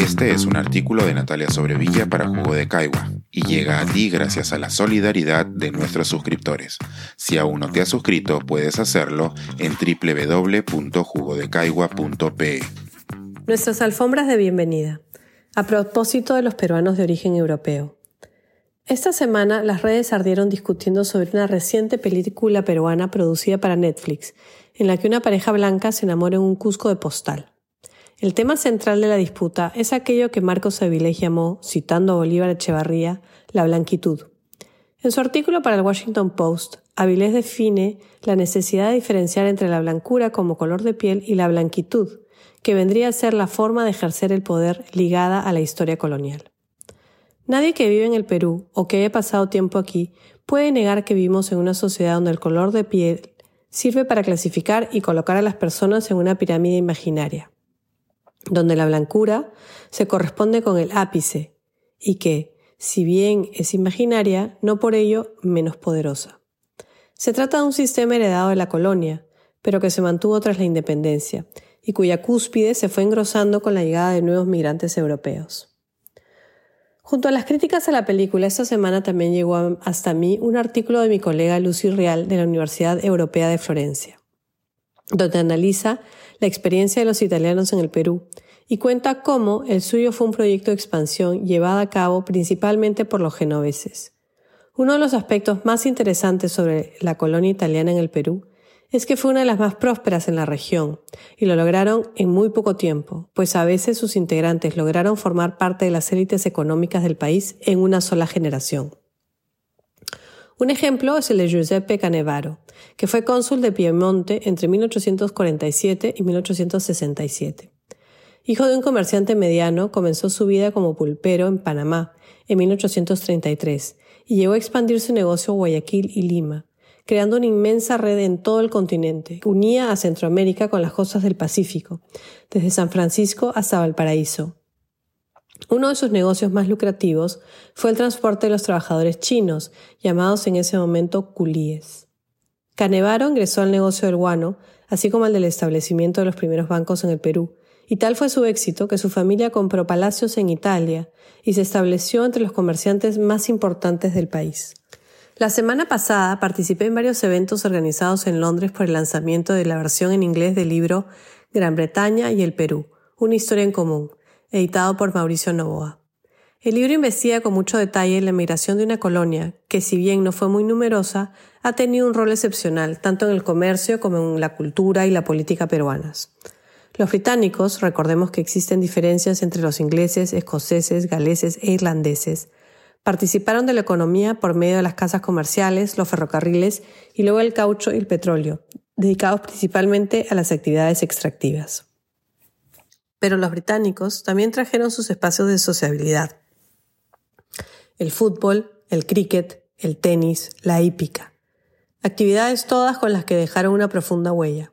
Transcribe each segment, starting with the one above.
Este es un artículo de Natalia Sobrevilla para Jugo de Caigua y llega a ti gracias a la solidaridad de nuestros suscriptores. Si aún no te has suscrito, puedes hacerlo en www.jugodecaigua.pe. Nuestras alfombras de bienvenida. A propósito de los peruanos de origen europeo. Esta semana las redes ardieron discutiendo sobre una reciente película peruana producida para Netflix, en la que una pareja blanca se enamora en un cusco de postal. El tema central de la disputa es aquello que Marcos Avilés llamó, citando a Bolívar Echevarría, la blanquitud. En su artículo para el Washington Post, Avilés define la necesidad de diferenciar entre la blancura como color de piel y la blanquitud, que vendría a ser la forma de ejercer el poder ligada a la historia colonial. Nadie que vive en el Perú o que haya pasado tiempo aquí puede negar que vivimos en una sociedad donde el color de piel sirve para clasificar y colocar a las personas en una pirámide imaginaria, donde la blancura se corresponde con el ápice y que, si bien es imaginaria, no por ello menos poderosa. Se trata de un sistema heredado de la colonia, pero que se mantuvo tras la independencia y cuya cúspide se fue engrosando con la llegada de nuevos migrantes europeos. Junto a las críticas a la película, esta semana también llegó hasta mí un artículo de mi colega Lucy Real de la Universidad Europea de Florencia, donde analiza la experiencia de los italianos en el Perú y cuenta cómo el suyo fue un proyecto de expansión llevado a cabo principalmente por los genoveses. Uno de los aspectos más interesantes sobre la colonia italiana en el Perú es que fue una de las más prósperas en la región, y lo lograron en muy poco tiempo, pues a veces sus integrantes lograron formar parte de las élites económicas del país en una sola generación. Un ejemplo es el de Giuseppe Canevaro, que fue cónsul de Piemonte entre 1847 y 1867. Hijo de un comerciante mediano, comenzó su vida como pulpero en Panamá en 1833 y llegó a expandir su negocio a Guayaquil y Lima, creando una inmensa red en todo el continente, que unía a Centroamérica con las costas del Pacífico, desde San Francisco hasta Valparaíso. Uno de sus negocios más lucrativos fue el transporte de los trabajadores chinos, llamados en ese momento culíes. Canevaro ingresó al negocio del guano, así como al del establecimiento de los primeros bancos en el Perú, y tal fue su éxito que su familia compró palacios en Italia y se estableció entre los comerciantes más importantes del país. La semana pasada participé en varios eventos organizados en Londres por el lanzamiento de la versión en inglés del libro Gran Bretaña y el Perú, una historia en común, editado por Mauricio Novoa. El libro investiga con mucho detalle la migración de una colonia que, si bien no fue muy numerosa, ha tenido un rol excepcional tanto en el comercio como en la cultura y la política peruanas. Los británicos, recordemos que existen diferencias entre los ingleses, escoceses, galeses e irlandeses, Participaron de la economía por medio de las casas comerciales, los ferrocarriles y luego el caucho y el petróleo, dedicados principalmente a las actividades extractivas. Pero los británicos también trajeron sus espacios de sociabilidad. El fútbol, el cricket, el tenis, la hípica. Actividades todas con las que dejaron una profunda huella.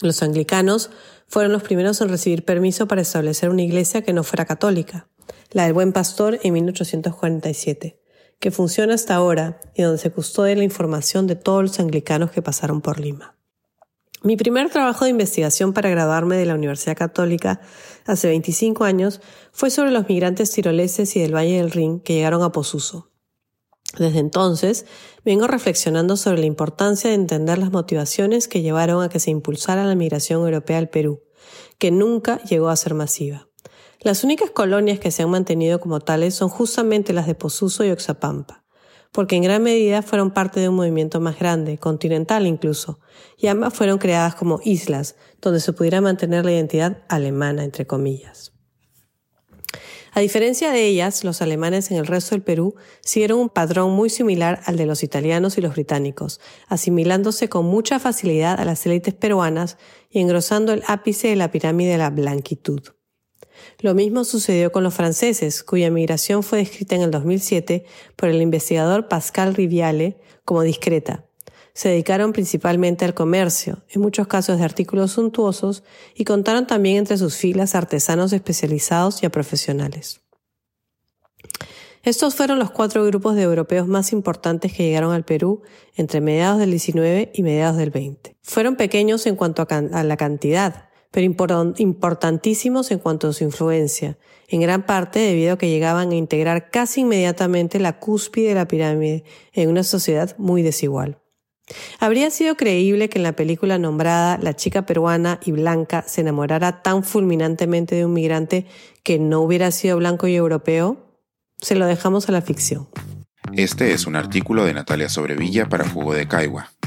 Los anglicanos fueron los primeros en recibir permiso para establecer una iglesia que no fuera católica la del Buen Pastor en 1847, que funciona hasta ahora y donde se custodia la información de todos los anglicanos que pasaron por Lima. Mi primer trabajo de investigación para graduarme de la Universidad Católica hace 25 años fue sobre los migrantes tiroleses y del Valle del Rin que llegaron a Posuso. Desde entonces, vengo reflexionando sobre la importancia de entender las motivaciones que llevaron a que se impulsara la migración europea al Perú, que nunca llegó a ser masiva. Las únicas colonias que se han mantenido como tales son justamente las de Posuso y Oxapampa, porque en gran medida fueron parte de un movimiento más grande, continental incluso, y ambas fueron creadas como islas, donde se pudiera mantener la identidad alemana, entre comillas. A diferencia de ellas, los alemanes en el resto del Perú siguieron un patrón muy similar al de los italianos y los británicos, asimilándose con mucha facilidad a las élites peruanas y engrosando el ápice de la pirámide de la blanquitud. Lo mismo sucedió con los franceses, cuya migración fue descrita en el 2007 por el investigador Pascal Riviale como discreta. Se dedicaron principalmente al comercio, en muchos casos de artículos suntuosos, y contaron también entre sus filas artesanos especializados y a profesionales. Estos fueron los cuatro grupos de europeos más importantes que llegaron al Perú entre mediados del 19 y mediados del 20. Fueron pequeños en cuanto a, la cantidad, pero importantísimos en cuanto a su influencia, en gran parte debido a que llegaban a integrar casi inmediatamente la cúspide de la pirámide en una sociedad muy desigual. Habría sido creíble que en la película nombrada la chica peruana y blanca se enamorara tan fulminantemente de un migrante que no hubiera sido blanco y europeo. Se lo dejamos a la ficción. Este es un artículo de Natalia Sobrevilla para Jugo de Caigua